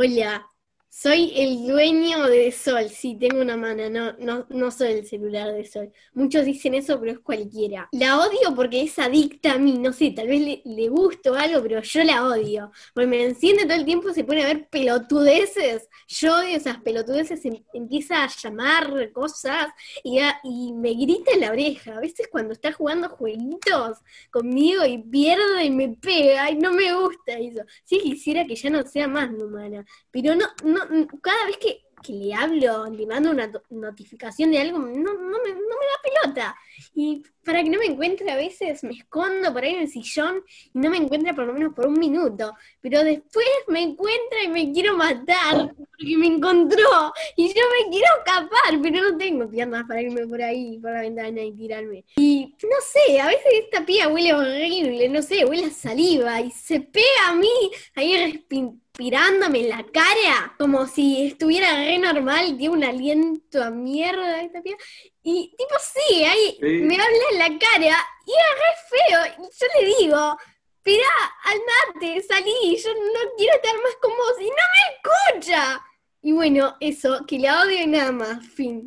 olhar. Soy el dueño de Sol. Sí, tengo una mano, no, no, no soy el celular de Sol. Muchos dicen eso, pero es cualquiera. La odio porque es adicta a mí, no sé, tal vez le, le gusto algo, pero yo la odio. Porque me enciende todo el tiempo, se pone a ver pelotudeces. Yo odio esas pelotudeces, em- empieza a llamar cosas y, a- y me grita en la oreja. A veces cuando está jugando jueguitos conmigo y pierdo y me pega, ay, no me gusta eso. Sí quisiera que ya no sea más humana. Pero no, no, cada vez que, que le hablo, le mando una notificación de algo, no, no no me da pelota. Y para que no me encuentre a veces me escondo por ahí en el sillón y no me encuentra por lo menos por un minuto. Pero después me encuentra y me quiero matar porque me encontró y yo me quiero escapar, pero no tengo piernas para irme por ahí, por la ventana y tirarme. Y no sé, a veces esta pía huele horrible, no sé, huele a saliva y se pega a mí ahí respirándome en la cara, como si estuviera re normal, tiene un aliento a mierda esta pía. Y tipo, sí, ahí Sí. me habla en la cara y era re feo. Y yo le digo, esperá, andate, salí, yo no quiero estar más con vos. Y no me escucha. Y bueno, eso, que la odio nada más, fin.